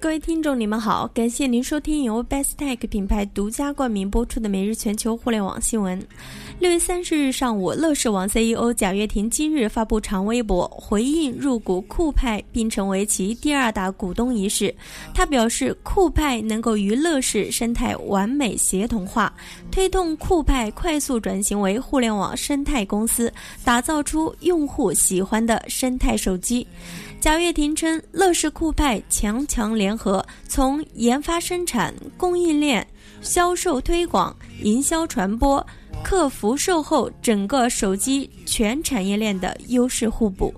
各位听众，你们好，感谢您收听由 Best Tech 品牌独家冠名播出的每日全球互联网新闻。六月三十日上午，乐视网 CEO 贾跃亭今日发布长微博，回应入股酷派并成为其第二大股东一事。他表示，酷派能够与乐视生态完美协同化，推动酷派快速转型为互联网生态公司，打造出用户喜欢的生态手机。贾跃亭称，乐视酷派强强联联合从研发生产供应链销售推广营销传播客服售后整个手机全产业链的优势互补。